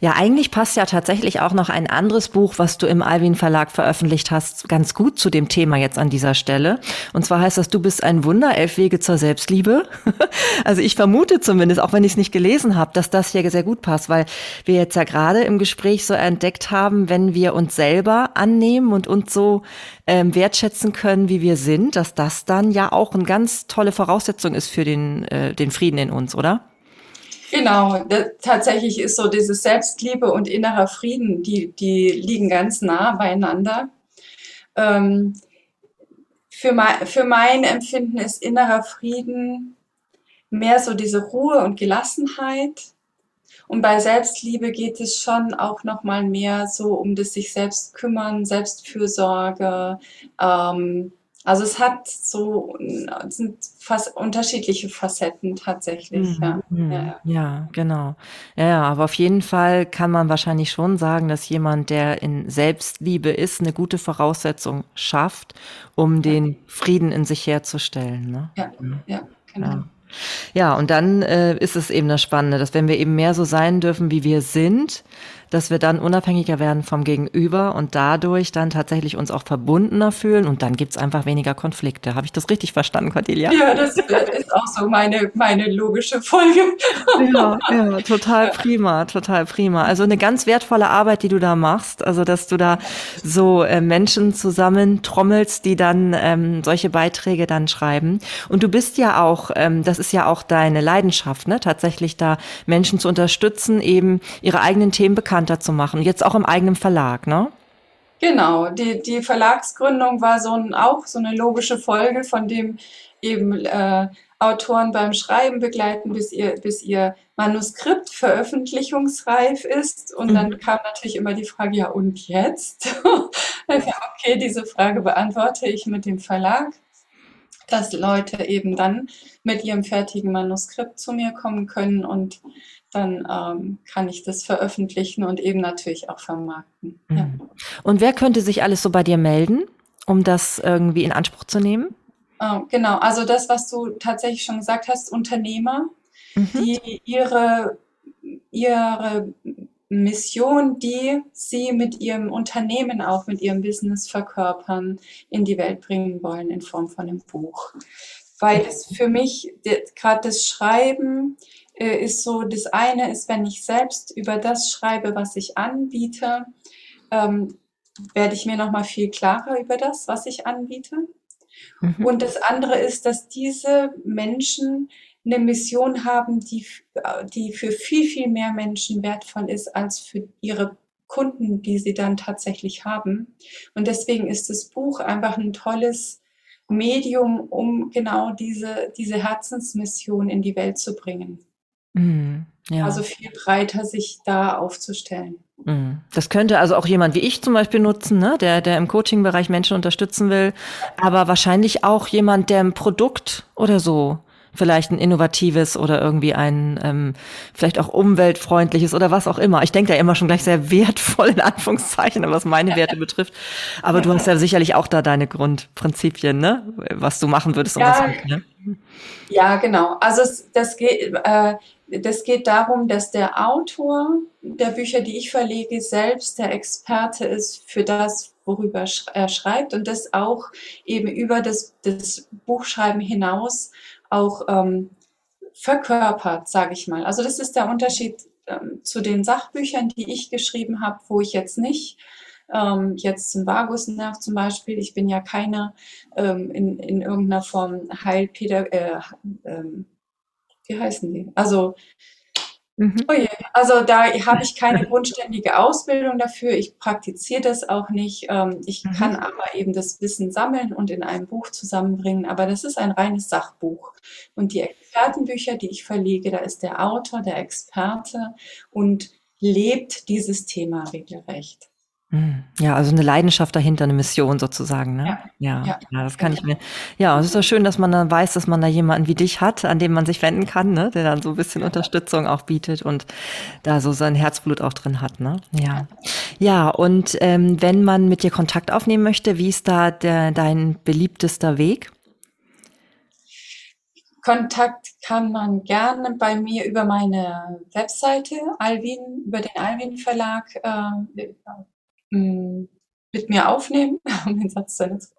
Ja, eigentlich passt ja tatsächlich auch noch ein anderes Buch, was du im Alvin Verlag veröffentlicht hast, ganz gut zu dem Thema jetzt an dieser Stelle. Und zwar heißt das, du bist ein Wunder, elf Wege zur Selbstliebe. also ich vermute zumindest, auch wenn ich es nicht gelesen habe, dass das hier sehr gut passt, weil wir jetzt ja gerade im Gespräch so entdeckt haben, wenn wir uns selber annehmen und uns so ähm, wertschätzen können, wie wir sind, dass das dann ja auch eine ganz tolle Voraussetzung ist für den, äh, den Frieden in uns, oder? Genau, tatsächlich ist so diese Selbstliebe und innerer Frieden, die, die liegen ganz nah beieinander. Ähm, für, mein, für mein Empfinden ist innerer Frieden mehr so diese Ruhe und Gelassenheit. Und bei Selbstliebe geht es schon auch noch mal mehr so um das sich selbst kümmern, Selbstfürsorge, ähm, also es hat so, es sind fast unterschiedliche Facetten tatsächlich. Mhm. Ja. Mhm. Ja, ja. ja, genau. Ja, ja, aber auf jeden Fall kann man wahrscheinlich schon sagen, dass jemand, der in Selbstliebe ist, eine gute Voraussetzung schafft, um den Frieden in sich herzustellen. Ne? Ja, ja, genau. Ja, und dann äh, ist es eben das Spannende, dass wenn wir eben mehr so sein dürfen, wie wir sind, dass wir dann unabhängiger werden vom Gegenüber und dadurch dann tatsächlich uns auch verbundener fühlen und dann gibt's einfach weniger Konflikte. Habe ich das richtig verstanden, Cordelia? Ja, das ist auch so meine, meine logische Folge. Ja, ja, total prima, total prima. Also eine ganz wertvolle Arbeit, die du da machst, also dass du da so äh, Menschen zusammentrommelst, die dann ähm, solche Beiträge dann schreiben. Und du bist ja auch, ähm, das ist ja auch deine Leidenschaft, ne? tatsächlich da Menschen zu unterstützen, eben ihre eigenen Themen bekannt bekannter zu machen, jetzt auch im eigenen Verlag, ne? Genau, die, die Verlagsgründung war so ein, auch so eine logische Folge, von dem eben äh, Autoren beim Schreiben begleiten, bis ihr, bis ihr Manuskript veröffentlichungsreif ist. Und mhm. dann kam natürlich immer die Frage, ja und jetzt? okay, diese Frage beantworte ich mit dem Verlag, dass Leute eben dann mit ihrem fertigen Manuskript zu mir kommen können und dann ähm, kann ich das veröffentlichen und eben natürlich auch vermarkten. Mhm. Ja. Und wer könnte sich alles so bei dir melden, um das irgendwie in Anspruch zu nehmen? Oh, genau, also das, was du tatsächlich schon gesagt hast, Unternehmer, mhm. die ihre, ihre Mission, die sie mit ihrem Unternehmen auch, mit ihrem Business verkörpern, in die Welt bringen wollen in Form von einem Buch. Weil es für mich gerade das Schreiben, äh, ist so, das eine ist, wenn ich selbst über das schreibe, was ich anbiete, ähm, werde ich mir nochmal viel klarer über das, was ich anbiete. Mhm. Und das andere ist, dass diese Menschen eine Mission haben, die, die für viel, viel mehr Menschen wertvoll ist als für ihre Kunden, die sie dann tatsächlich haben. Und deswegen ist das Buch einfach ein tolles Medium, um genau diese, diese Herzensmission in die Welt zu bringen. Mhm. Ja. Also viel breiter sich da aufzustellen. Mhm. Das könnte also auch jemand wie ich zum Beispiel nutzen, ne? der, der im Coaching-Bereich Menschen unterstützen will, aber wahrscheinlich auch jemand, der ein Produkt oder so vielleicht ein innovatives oder irgendwie ein ähm, vielleicht auch umweltfreundliches oder was auch immer. Ich denke da immer schon gleich sehr wertvoll in Anführungszeichen, was meine Werte betrifft. Aber du hast ja sicherlich auch da deine Grundprinzipien, ne? Was du machen würdest und ja, was nicht, ne? Ja, genau. Also das geht, äh, das geht darum, dass der Autor der Bücher, die ich verlege, selbst der Experte ist für das, worüber er schreibt und das auch eben über das, das Buchschreiben hinaus auch ähm, verkörpert, sage ich mal. Also das ist der Unterschied ähm, zu den Sachbüchern, die ich geschrieben habe, wo ich jetzt nicht ähm, jetzt zum Vagusnerv zum Beispiel, ich bin ja keine ähm, in, in irgendeiner Form Heilpädagogin, äh, ähm, wie heißen die? Also Mhm. Oh je. Also da habe ich keine grundständige Ausbildung dafür. Ich praktiziere das auch nicht. Ähm, ich mhm. kann aber eben das Wissen sammeln und in einem Buch zusammenbringen. Aber das ist ein reines Sachbuch. Und die Expertenbücher, die ich verlege, da ist der Autor, der Experte und lebt dieses Thema regelrecht. Hm. Ja, also eine Leidenschaft dahinter, eine Mission sozusagen. Ne? Ja, ja, ja, das kann ich mir. Ja, es ist doch schön, dass man dann weiß, dass man da jemanden wie dich hat, an dem man sich wenden kann, ne? der dann so ein bisschen Unterstützung auch bietet und da so sein Herzblut auch drin hat. Ne? Ja, ja. Und ähm, wenn man mit dir Kontakt aufnehmen möchte, wie ist da der, dein beliebtester Weg? Kontakt kann man gerne bei mir über meine Webseite Alvin, über den Alvin Verlag äh, mit mir aufnehmen, um den Satz zu nutzen.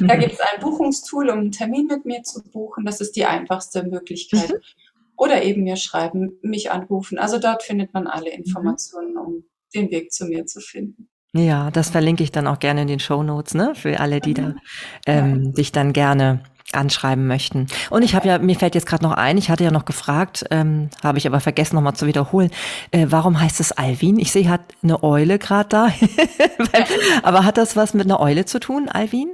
Da gibt es ein Buchungstool, um einen Termin mit mir zu buchen. Das ist die einfachste Möglichkeit. Mhm. Oder eben mir schreiben, mich anrufen. Also dort findet man alle mhm. Informationen, um den Weg zu mir zu finden. Ja, das verlinke ich dann auch gerne in den Show Notes, ne? Für alle, die mhm. da ähm, ja. dich dann gerne anschreiben möchten. Und ich habe ja, mir fällt jetzt gerade noch ein, ich hatte ja noch gefragt, ähm, habe ich aber vergessen nochmal zu wiederholen, äh, warum heißt es Alvin? Ich sehe, hat eine Eule gerade da. aber hat das was mit einer Eule zu tun, Alvin?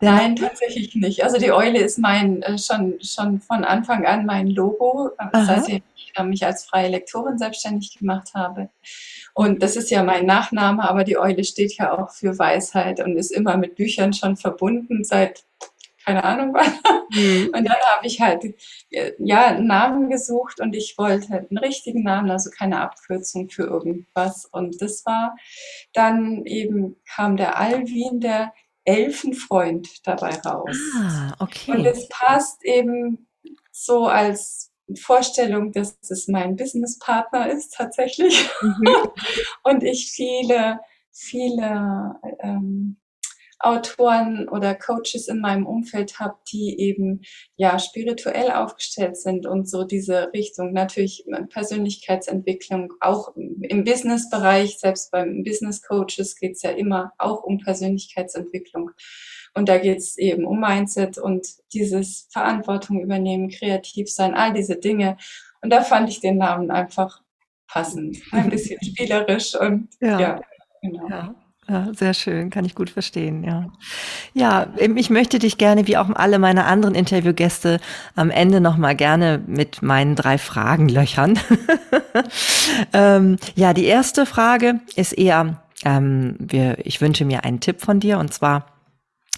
Nein, tatsächlich nicht. Also die Eule ist mein äh, schon schon von Anfang an mein Logo, äh, seit ich äh, mich als freie Lektorin selbstständig gemacht habe. Und das ist ja mein Nachname, aber die Eule steht ja auch für Weisheit und ist immer mit Büchern schon verbunden seit keine Ahnung was. Mhm. Und dann habe ich halt äh, ja einen Namen gesucht und ich wollte halt einen richtigen Namen, also keine Abkürzung für irgendwas. Und das war dann eben kam der Alvin, der Elfenfreund dabei raus. Ah, okay. Und es passt eben so als Vorstellung, dass es mein Businesspartner ist tatsächlich. Mhm. und ich viele, viele ähm, Autoren oder Coaches in meinem Umfeld habe, die eben ja spirituell aufgestellt sind und so diese Richtung natürlich Persönlichkeitsentwicklung auch im Businessbereich, selbst beim Business Coaches geht es ja immer auch um Persönlichkeitsentwicklung. Und da geht es eben um Mindset und dieses Verantwortung übernehmen, kreativ sein, all diese Dinge. Und da fand ich den Namen einfach passend, ein bisschen spielerisch und ja, ja genau. Ja. Ja, sehr schön, kann ich gut verstehen, ja. Ja, ich möchte dich gerne, wie auch alle meine anderen Interviewgäste, am Ende nochmal gerne mit meinen drei Fragen löchern. ähm, ja, die erste Frage ist eher, ähm, wir, ich wünsche mir einen Tipp von dir und zwar,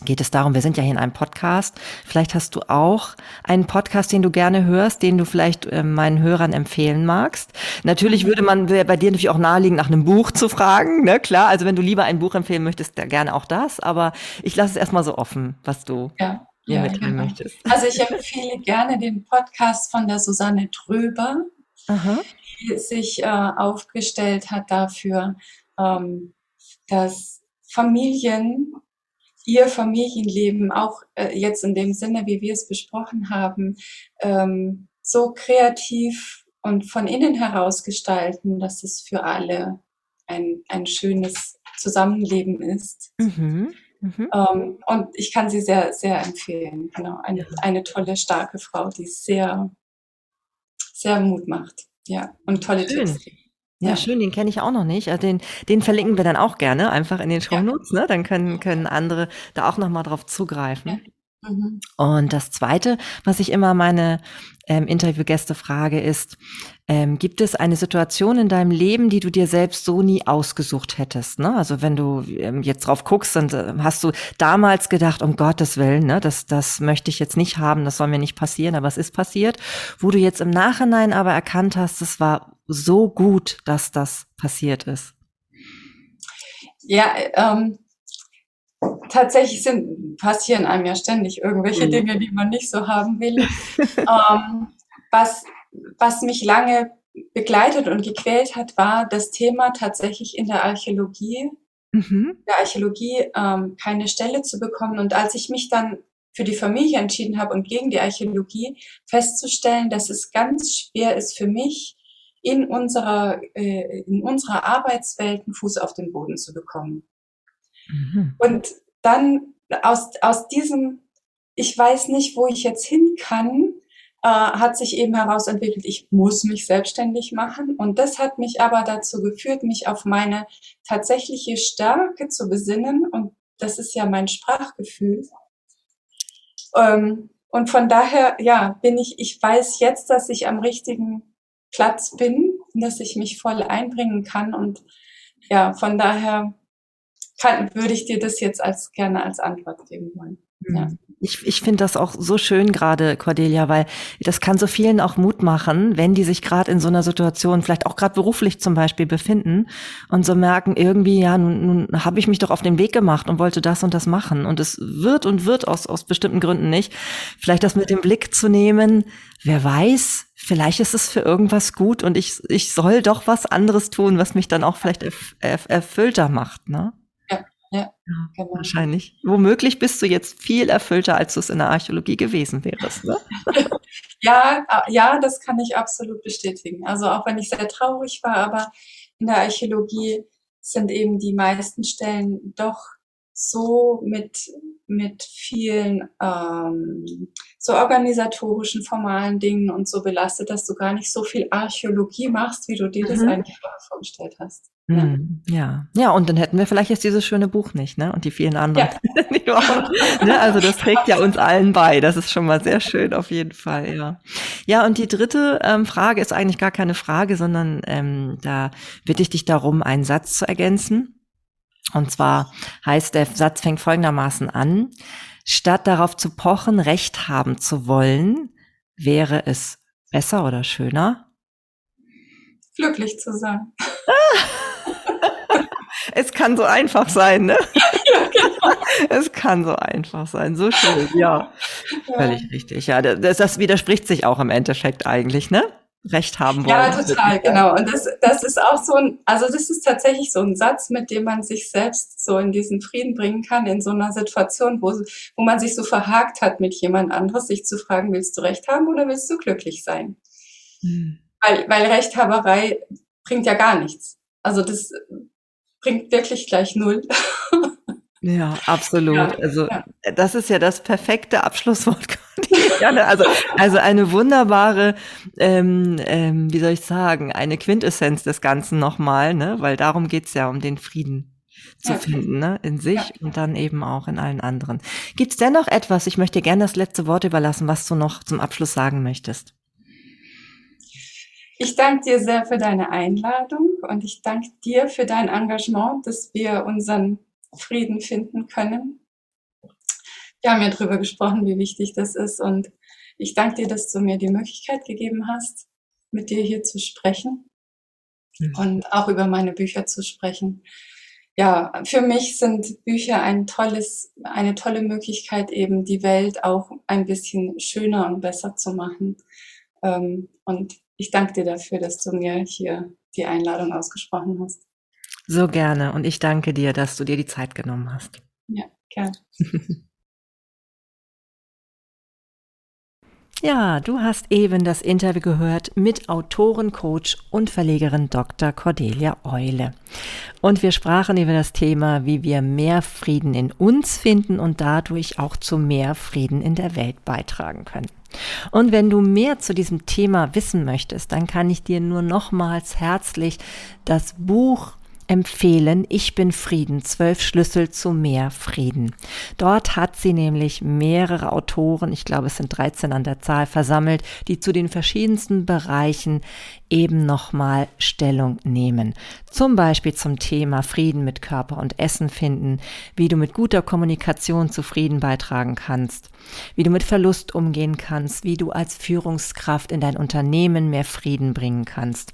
geht es darum, wir sind ja hier in einem Podcast. Vielleicht hast du auch einen Podcast, den du gerne hörst, den du vielleicht äh, meinen Hörern empfehlen magst. Natürlich würde man bei dir natürlich auch naheliegen, nach einem Buch zu fragen. Ne? Klar, also wenn du lieber ein Buch empfehlen möchtest, dann gerne auch das. Aber ich lasse es erstmal so offen, was du ja, ja, mitteilen genau. möchtest. Also ich empfehle gerne den Podcast von der Susanne Tröber, Aha. die sich äh, aufgestellt hat dafür, ähm, dass Familien ihr Familienleben auch äh, jetzt in dem Sinne, wie wir es besprochen haben, ähm, so kreativ und von innen heraus gestalten, dass es für alle ein, ein schönes Zusammenleben ist. Mhm. Mhm. Ähm, und ich kann sie sehr, sehr empfehlen. Genau, eine, eine tolle, starke Frau, die sehr, sehr Mut macht. Ja, und tolle Schön. Tipps. Ja, ja, schön, den kenne ich auch noch nicht. Also den, den verlinken wir dann auch gerne einfach in den Shownotes, ja. ne? Dann können, können andere da auch nochmal drauf zugreifen. Mhm. Und das Zweite, was ich immer meine ähm, Interviewgäste frage, ist, ähm, gibt es eine Situation in deinem Leben, die du dir selbst so nie ausgesucht hättest? Ne? Also wenn du ähm, jetzt drauf guckst, dann äh, hast du damals gedacht, um Gottes Willen, ne, das, das möchte ich jetzt nicht haben, das soll mir nicht passieren, aber es ist passiert, wo du jetzt im Nachhinein aber erkannt hast, es war so gut, dass das passiert ist. Ja, ähm, tatsächlich sind, passieren einem ja ständig irgendwelche mhm. Dinge, die man nicht so haben will. ähm, was, was mich lange begleitet und gequält hat, war das Thema tatsächlich in der Archäologie, mhm. der Archäologie ähm, keine Stelle zu bekommen. Und als ich mich dann für die Familie entschieden habe und gegen die Archäologie, festzustellen, dass es ganz schwer ist für mich, in unserer, äh, in unserer Arbeitswelt einen Fuß auf den Boden zu bekommen. Mhm. Und dann aus, aus diesem, ich weiß nicht, wo ich jetzt hin kann, äh, hat sich eben herausentwickelt, ich muss mich selbstständig machen. Und das hat mich aber dazu geführt, mich auf meine tatsächliche Stärke zu besinnen. Und das ist ja mein Sprachgefühl. Ähm, und von daher, ja, bin ich, ich weiß jetzt, dass ich am richtigen Platz bin, dass ich mich voll einbringen kann. Und ja, von daher kann, würde ich dir das jetzt als gerne als Antwort geben wollen. Ja. Mhm. Ich, ich finde das auch so schön gerade, Cordelia, weil das kann so vielen auch Mut machen, wenn die sich gerade in so einer Situation, vielleicht auch gerade beruflich zum Beispiel, befinden und so merken, irgendwie, ja, nun, nun habe ich mich doch auf den Weg gemacht und wollte das und das machen. Und es wird und wird aus, aus bestimmten Gründen nicht. Vielleicht das mit dem Blick zu nehmen, wer weiß, vielleicht ist es für irgendwas gut und ich, ich soll doch was anderes tun, was mich dann auch vielleicht erf erf erfüllter macht, ne? Ja, genau. wahrscheinlich. Womöglich bist du jetzt viel erfüllter, als du es in der Archäologie gewesen wärst. Ne? ja, ja, das kann ich absolut bestätigen. Also auch wenn ich sehr traurig war, aber in der Archäologie sind eben die meisten Stellen doch so mit, mit vielen ähm, so organisatorischen, formalen Dingen und so belastet, dass du gar nicht so viel Archäologie machst, wie du dir mhm. das eigentlich vorgestellt hast. Mhm. Ja. ja, und dann hätten wir vielleicht jetzt dieses schöne Buch nicht, ne? Und die vielen anderen. Ja. ne? Also das trägt ja uns allen bei. Das ist schon mal sehr schön auf jeden Fall, ja. Ja, und die dritte ähm, Frage ist eigentlich gar keine Frage, sondern ähm, da bitte ich dich darum, einen Satz zu ergänzen. Und zwar heißt der Satz fängt folgendermaßen an. Statt darauf zu pochen, Recht haben zu wollen, wäre es besser oder schöner? Glücklich zu sein. es kann so einfach sein, ne? Ja, genau. Es kann so einfach sein. So schön, ja. ja. Völlig richtig. Ja, das, das widerspricht sich auch im Endeffekt eigentlich, ne? Recht haben wollen. Ja, total, genau. Und das, das ist auch so ein, also das ist tatsächlich so ein Satz, mit dem man sich selbst so in diesen Frieden bringen kann, in so einer Situation, wo, wo man sich so verhakt hat mit jemand anderes, sich zu fragen, willst du Recht haben oder willst du glücklich sein? Hm. Weil, weil Rechthaberei bringt ja gar nichts. Also das bringt wirklich gleich null. Ja, absolut. Ja, also ja. das ist ja das perfekte Abschlusswort. also, also eine wunderbare, ähm, ähm, wie soll ich sagen, eine Quintessenz des Ganzen nochmal, ne? Weil darum geht's ja um den Frieden zu ja. finden, ne? In sich und dann eben auch in allen anderen. Gibt's dennoch etwas, ich möchte gerne das letzte Wort überlassen, was du noch zum Abschluss sagen möchtest? Ich danke dir sehr für deine Einladung und ich danke dir für dein Engagement, dass wir unseren Frieden finden können. Wir haben ja darüber gesprochen, wie wichtig das ist und ich danke dir, dass du mir die Möglichkeit gegeben hast, mit dir hier zu sprechen mhm. und auch über meine Bücher zu sprechen. Ja, für mich sind Bücher ein tolles, eine tolle Möglichkeit, eben die Welt auch ein bisschen schöner und besser zu machen. Ähm, und ich danke dir dafür, dass du mir hier die Einladung ausgesprochen hast. So gerne. Und ich danke dir, dass du dir die Zeit genommen hast. Ja, gerne. Ja, du hast eben das Interview gehört mit Autorin, Coach und Verlegerin Dr. Cordelia Eule. Und wir sprachen über das Thema, wie wir mehr Frieden in uns finden und dadurch auch zu mehr Frieden in der Welt beitragen können. Und wenn du mehr zu diesem Thema wissen möchtest, dann kann ich dir nur nochmals herzlich das Buch empfehlen. Ich bin Frieden, zwölf Schlüssel zu mehr Frieden. Dort hat sie nämlich mehrere Autoren, ich glaube es sind 13 an der Zahl, versammelt, die zu den verschiedensten Bereichen eben nochmal Stellung nehmen. Zum Beispiel zum Thema Frieden mit Körper und Essen finden, wie du mit guter Kommunikation zu Frieden beitragen kannst, wie du mit Verlust umgehen kannst, wie du als Führungskraft in dein Unternehmen mehr Frieden bringen kannst.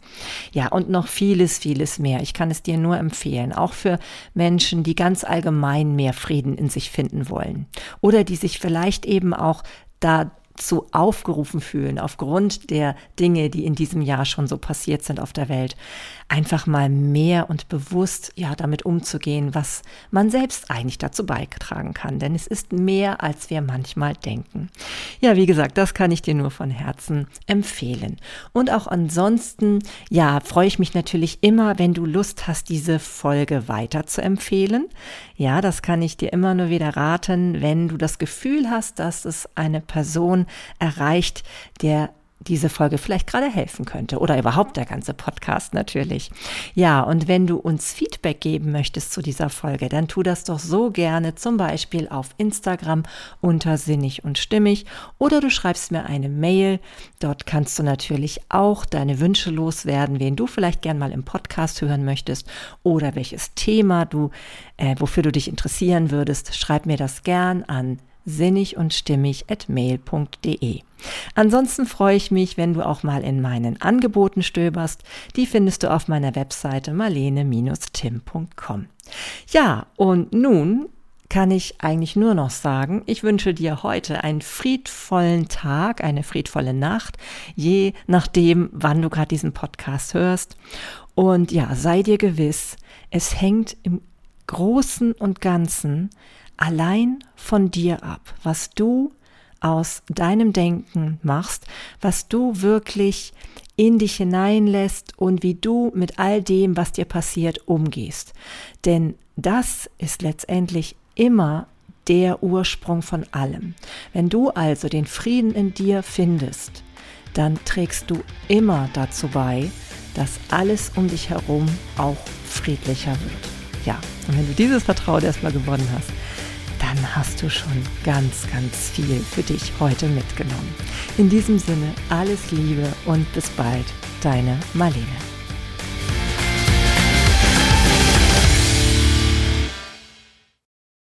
Ja, und noch vieles, vieles mehr. Ich kann es dir nur empfehlen, auch für Menschen, die ganz allgemein mehr Frieden in sich finden wollen oder die sich vielleicht eben auch da zu aufgerufen fühlen aufgrund der Dinge, die in diesem Jahr schon so passiert sind auf der Welt, einfach mal mehr und bewusst ja damit umzugehen, was man selbst eigentlich dazu beitragen kann, denn es ist mehr als wir manchmal denken. Ja, wie gesagt, das kann ich dir nur von Herzen empfehlen. Und auch ansonsten, ja, freue ich mich natürlich immer, wenn du Lust hast, diese Folge weiter zu empfehlen. Ja, das kann ich dir immer nur wieder raten, wenn du das Gefühl hast, dass es eine Person erreicht, der diese Folge vielleicht gerade helfen könnte oder überhaupt der ganze Podcast natürlich. Ja, und wenn du uns Feedback geben möchtest zu dieser Folge, dann tu das doch so gerne zum Beispiel auf Instagram unter sinnig und stimmig oder du schreibst mir eine Mail. Dort kannst du natürlich auch deine Wünsche loswerden, wen du vielleicht gern mal im Podcast hören möchtest oder welches Thema du, äh, wofür du dich interessieren würdest. Schreib mir das gern an sinnig und stimmig at mail.de. Ansonsten freue ich mich, wenn du auch mal in meinen Angeboten stöberst. Die findest du auf meiner Webseite marlene-tim.com. Ja, und nun kann ich eigentlich nur noch sagen, ich wünsche dir heute einen friedvollen Tag, eine friedvolle Nacht, je nachdem, wann du gerade diesen Podcast hörst. Und ja, sei dir gewiss, es hängt im Großen und Ganzen allein von dir ab, was du aus deinem Denken machst, was du wirklich in dich hineinlässt und wie du mit all dem, was dir passiert, umgehst. Denn das ist letztendlich immer der Ursprung von allem. Wenn du also den Frieden in dir findest, dann trägst du immer dazu bei, dass alles um dich herum auch friedlicher wird. Ja, und wenn du dieses Vertrauen erstmal gewonnen hast, dann hast du schon ganz, ganz viel für dich heute mitgenommen. In diesem Sinne alles Liebe und bis bald, deine Marlene.